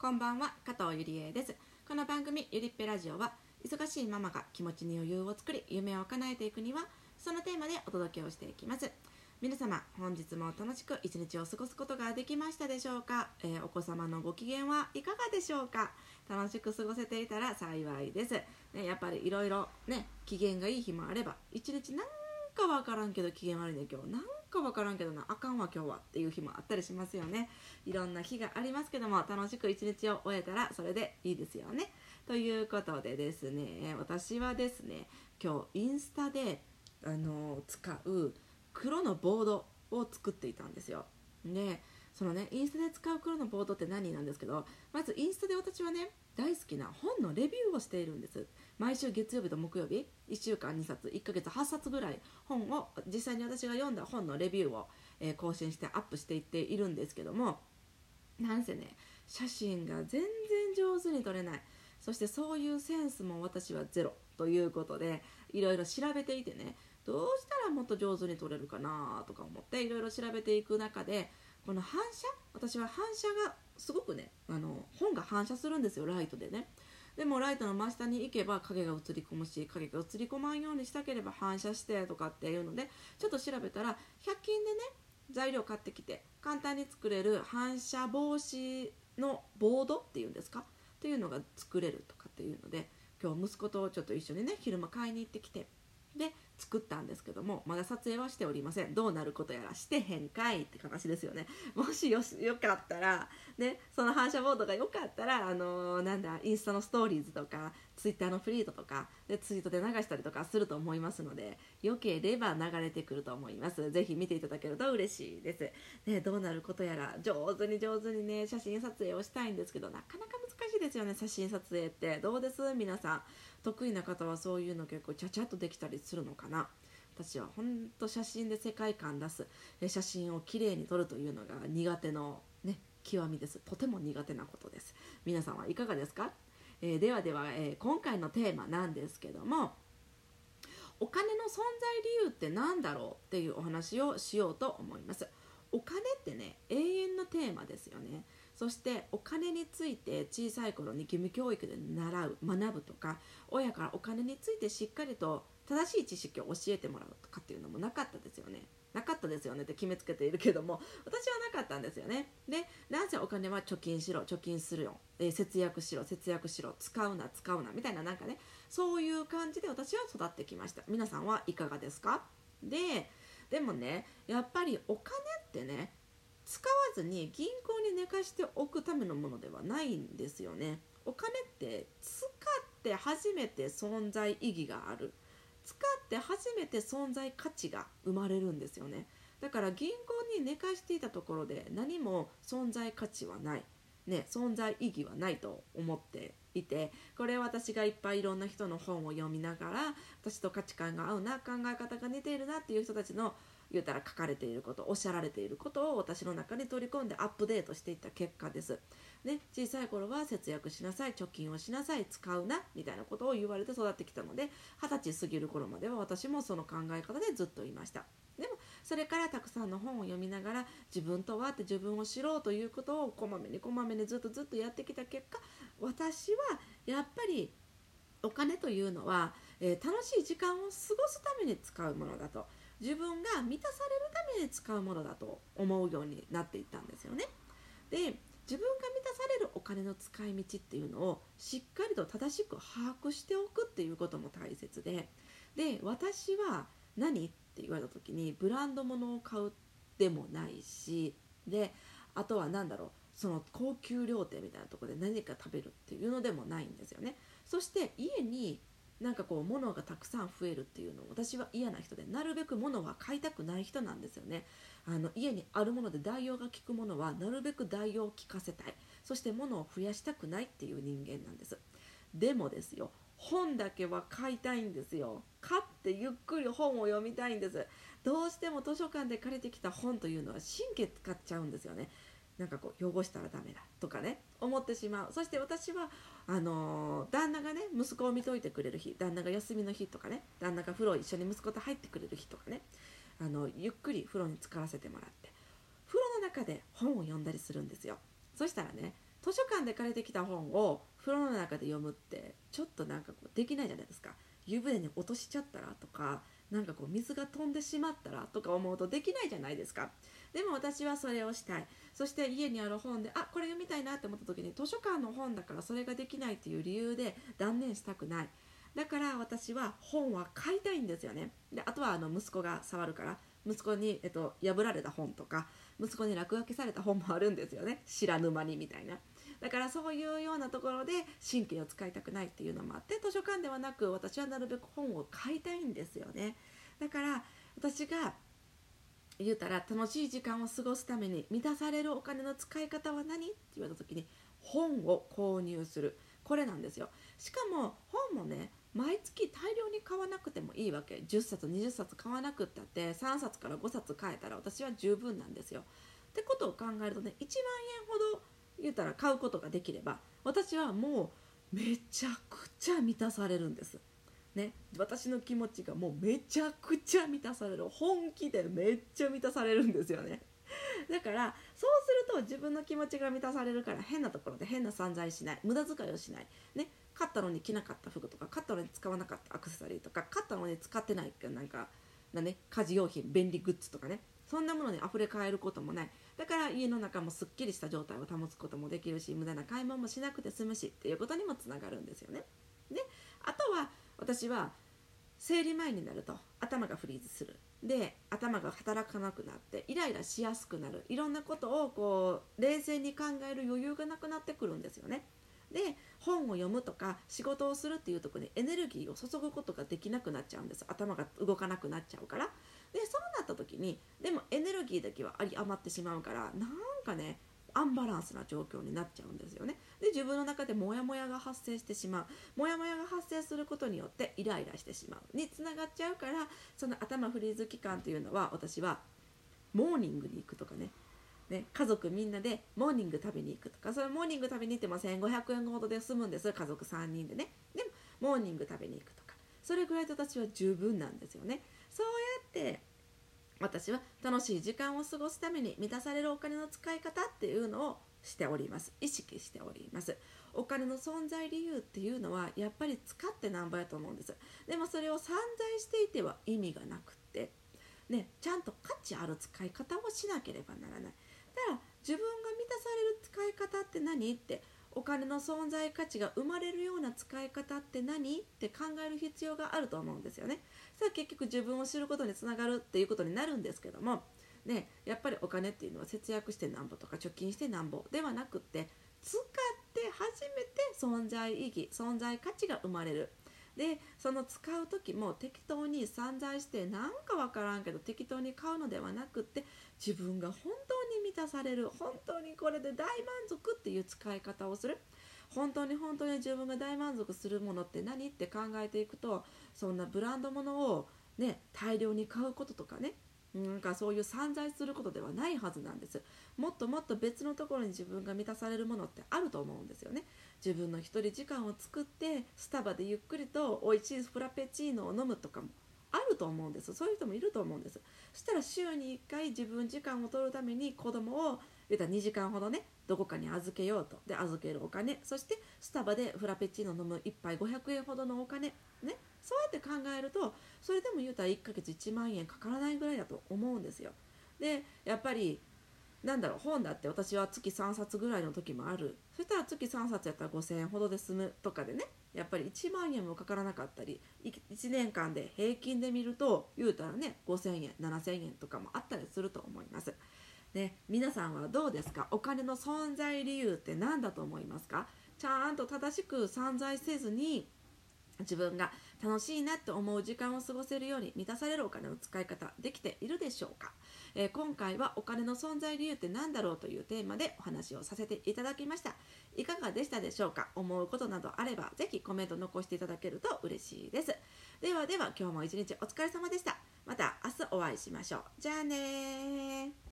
こんばんは加藤ゆりえです。この番組ゆりっぺラジオは忙しいママが気持ちに余裕を作り夢を叶えていくにはそのテーマでお届けをしていきます。皆様本日も楽しく一日を過ごすことができましたでしょうか、えーお子様のご機嫌はいかがでしょうか？楽しく過ごせていたら幸いです、ね、やっぱりいろいろね機嫌がいい日もあれば一日なんかわからんけど機嫌悪いね今日なんかわからんけどなあかんわ今日はっていう日もあったりしますよね。いろんな日がありますけども楽しく一日を終えたらそれでいいですよね。ということでですね私はですね今日インスタであの使う黒のボードを作っていたんですよ。でそのねインスタで使う黒のボードって何なんですけどまずインスタで私はね大好きな本のレビューをしているんです。毎週月曜日と木曜日1週間2冊1ヶ月8冊ぐらい本を実際に私が読んだ本のレビューを、えー更新してアップしていっているんですけどもなんせね写真が全然上手に撮れない。そしてそういうセンスも私はゼロということでいろいろ調べていてねどうしたらもっと上手に撮れるかなとか思っていろいろ調べていく中でこの反射私は反射がすごくねあの本が反射するんですよライトでね。でもライトの真下に行けば影が映り込むし影が映り込まんようにしたければ反射してとかっていうのでちょっと調べたら100均でね材料買ってきて簡単に作れる反射防止のボードっていうんですか？っていうのが作れるとかっていうので今日息子とちょっと一緒にね昼間買いに行ってきて。作ったんですけどもまだ撮影はしておりません。どうなることやらしてへんかいって話ですよね。もしよしよかったらねその反射ボードがよかったらあのーなんだインスタのストーリーズとかツイッターのフリートとかでツイートで流したりとかすると思いますのでよければ流れてくると思います。ぜひ見ていただけると嬉しいです。ねどうなることやら上手に上手にね写真撮影をしたいんですけどなかなか難しいですよね写真撮影って。どうです？皆さん。得意な方はそういうの結構ちゃちゃっとできたりするのかな？私は本当写真で世界観出す。写真をきれいに撮るというのが苦手のね極みです。とても苦手なことです。皆さんはいかがですか、えーではでは、えー今回のテーマなんですけどもお金の存在理由って何だろうっていうお話をしようと思います。お金ってね永遠のテーマですよね。そしてお金について小さい頃に義務教育で習う学ぶとか親からお金についてしっかりと正しい知識を教えてもらうとかっていうのもなかったですよね。なかったですよねって決めつけているけども私はなかったんですよね。でなぜお金は貯金しろ貯金するよ、えー節約しろ節約しろ。使うな使うなみたいななんかねそういう感じで私は育ってきました。皆さんはいかがですか？ででもねやっぱりお金ってね使わずに銀行に寝かしておくためのものではないんですよね。お金って使って初めて存在意義がある。使って初めて存在価値が生まれるんですよね。だから銀行に寝かしていたところで何も存在価値はない。ね、存在意義はないと思っていてこれ私がいっぱいいろんな人の本を読みながら私と価値観が合うな考え方が似ているなっていう人たちの言うたら書かれていることおっしゃられていることを私の中に取り込んでアップデートしていった結果です。ね、小さい頃は節約しなさい貯金をしなさい使うなみたいなことを言われて育ってきたので二十歳過ぎる頃までは私もその考え方でずっといました。でもそれからたくさんの本を読みながら自分とはって自分を知ろうということをこまめにこまめにずっとずっとやってきた結果私はやっぱりお金というのは、えー楽しい時間を過ごすために使うものだと自分が満たされるために使うものだと思うようになっていったんですよね。で自分が満たされるお金の使い道っていうのをしっかりと正しく把握しておくっていうことも大切でで私は何って言われた時にブランド物を買うでもないしであとは何だろうその高級料亭みたいなところで何か食べるっていうのでもないんですよねそして家になんかこう物がたくさん増えるっていうのを私は嫌な人でなるべく物は買いたくない人なんですよね。あの家にあるもので代用が効くものはなるべく代用を効かせたい。そして物を増やしたくないっていう人間なんです。でもですよ本だけは買いたいんですよ。買ってゆっくり本を読みたいんです。どうしても図書館で借りてきた本というのは神経使っちゃうんですよね。なんかこう汚したらダメだとかね思ってしまう。そして私はあのー旦那がね息子を見といてくれる日旦那が休みの日とかね旦那が風呂一緒に息子と入ってくれる日とかねあのゆっくり風呂に浸からせてもらって風呂の中で本を読んだりするんですよ。そしたらね図書館で借りてきた本を風呂の中で読むってちょっとなんかこうできないじゃないですか。湯船に落としちゃったらとかなんかこう水が飛んでしまったらとか思うとできないじゃないですか。でも私はそれをしたい。そして家にある本であこれ読みたいなって思った時に図書館の本だからそれができないっていう理由で断念したくない。だから私は本は買いたいんですよね。であとはあの息子が触るから息子に、えっと、破られた本とか息子に落書きされた本もあるんですよね。知らぬ間にみたいな。だからそういうようなところで神経を使いたくないっていうのもあって図書館ではなく私はなるべく本を買いたいんですよね。だから私が言うたら楽しい時間を過ごすために満たされるお金の使い方は何って言われた時に本を購入する。これなんですよ。しかも本もね毎月大量に買わなくてもいいわけ。10冊20冊買わなくったって3冊から5冊買えたら私は十分なんですよ。ってことを考えるとね1万円ほど言うたら買うことができれば私はもうめちゃくちゃ満たされるんです。ね、私の気持ちがもうめちゃくちゃ満たされる本気でめっちゃ満たされるんですよね。だからそうすると自分の気持ちが満たされるから変なところで変な散財しない。無駄遣いをしない、ね、買ったのに着なかった服とか買ったのに使わなかったアクセサリーとか買ったのに使ってないなんかな、ね、家事用品便利グッズとかね。そんなものに溢れ返ることもない。だから家の中もすっきりした状態を保つこともできるし無駄な買い物もしなくて済むしっていうことにもつながるんですよね。であとは私は生理前になると頭がフリーズする。で頭が働かなくなってイライラしやすくなる。いろんなことをこう冷静に考える余裕がなくなってくるんですよね。で本を読むとか仕事をするっていうとこにエネルギーを注ぐことができなくなっちゃうんです。頭が動かなくなっちゃうから。でそうなった時にでもエネルギーだけはあり余ってしまうからなんかねアンバランスな状況になっちゃうんですよね。で自分の中でモヤモヤが発生してしまう。モヤモヤが発生することによってイライラしてしまう。につながっちゃうからその頭フリーズ期間というのは私はモーニングに行くとかね。ね、家族みんなでモーニング食べに行くとか。それモーニング食べに行っても1500円ほどで済むんです。家族3人でね。でもモーニング食べに行くとか。それぐらいで私は十分なんですよね。そうやって私は楽しい時間を過ごすために満たされるお金の使い方っていうのをしております。意識しております。お金の存在理由っていうのはやっぱり使ってなんぼやと思うんです。でもそれを散財していては意味がなくって。ねちゃんと価値ある使い方をしなければならない。だから自分が満たされる使い方って何ってお金の存在価値が生まれるような使い方って何って考える必要があると思うんですよね。さあ結局自分を知ることにつながるっていうことになるんですけども、ね、やっぱりお金っていうのは節約してなんぼとか貯金してなんぼではなくって使って初めて存在意義存在価値が生まれる。でその使う時も適当に散財してなんかわからんけど適当に買うのではなくって自分が本当満たされる。本当にこれで大満足っていう使い方をする。本当に本当に自分が大満足するものって何って考えていくとそんなブランド物をね大量に買うこととかね。なんかそういう散財することではないはずなんです。もっともっと別のところに自分が満たされるものってあると思うんですよね。自分の一人時間を作ってスタバでゆっくりと美味しいフラペチーノを飲むとかも。あると思うんです。そういう人もいると思うんです。そしたら週に1回自分時間を取るために子供を言ったら2時間ほどねどこかに預けようと。で預けるお金。そしてスタバでフラペチーノ飲む1杯500円ほどのお金ね。そうやって考えるとそれでも言うたら1ヶ月1万円かからないぐらいだと思うんですよ。でやっぱりなんだろう本だって私は月3冊ぐらいの時もある。そしたら月3冊やったら5000円ほどで済むとかでね。やっぱり1万円もかからなかったり1年間で平均で見ると言うたらね5000円7000円とかもあったりすると思います。ね、皆さんはどうですか？お金の存在理由って何だと思いますか？ちゃんと正しく散財せずに自分が楽しいなって思う時間を過ごせるように満たされるお金の使い方できているでしょうか、えー、今回はお金の存在理由って何だろうというテーマでお話をさせていただきました。いかがでしたでしょうか？思うことなどあればぜひコメント残していただけると嬉しいです。ではでは今日も一日お疲れ様でした。また明日お会いしましょう。じゃあね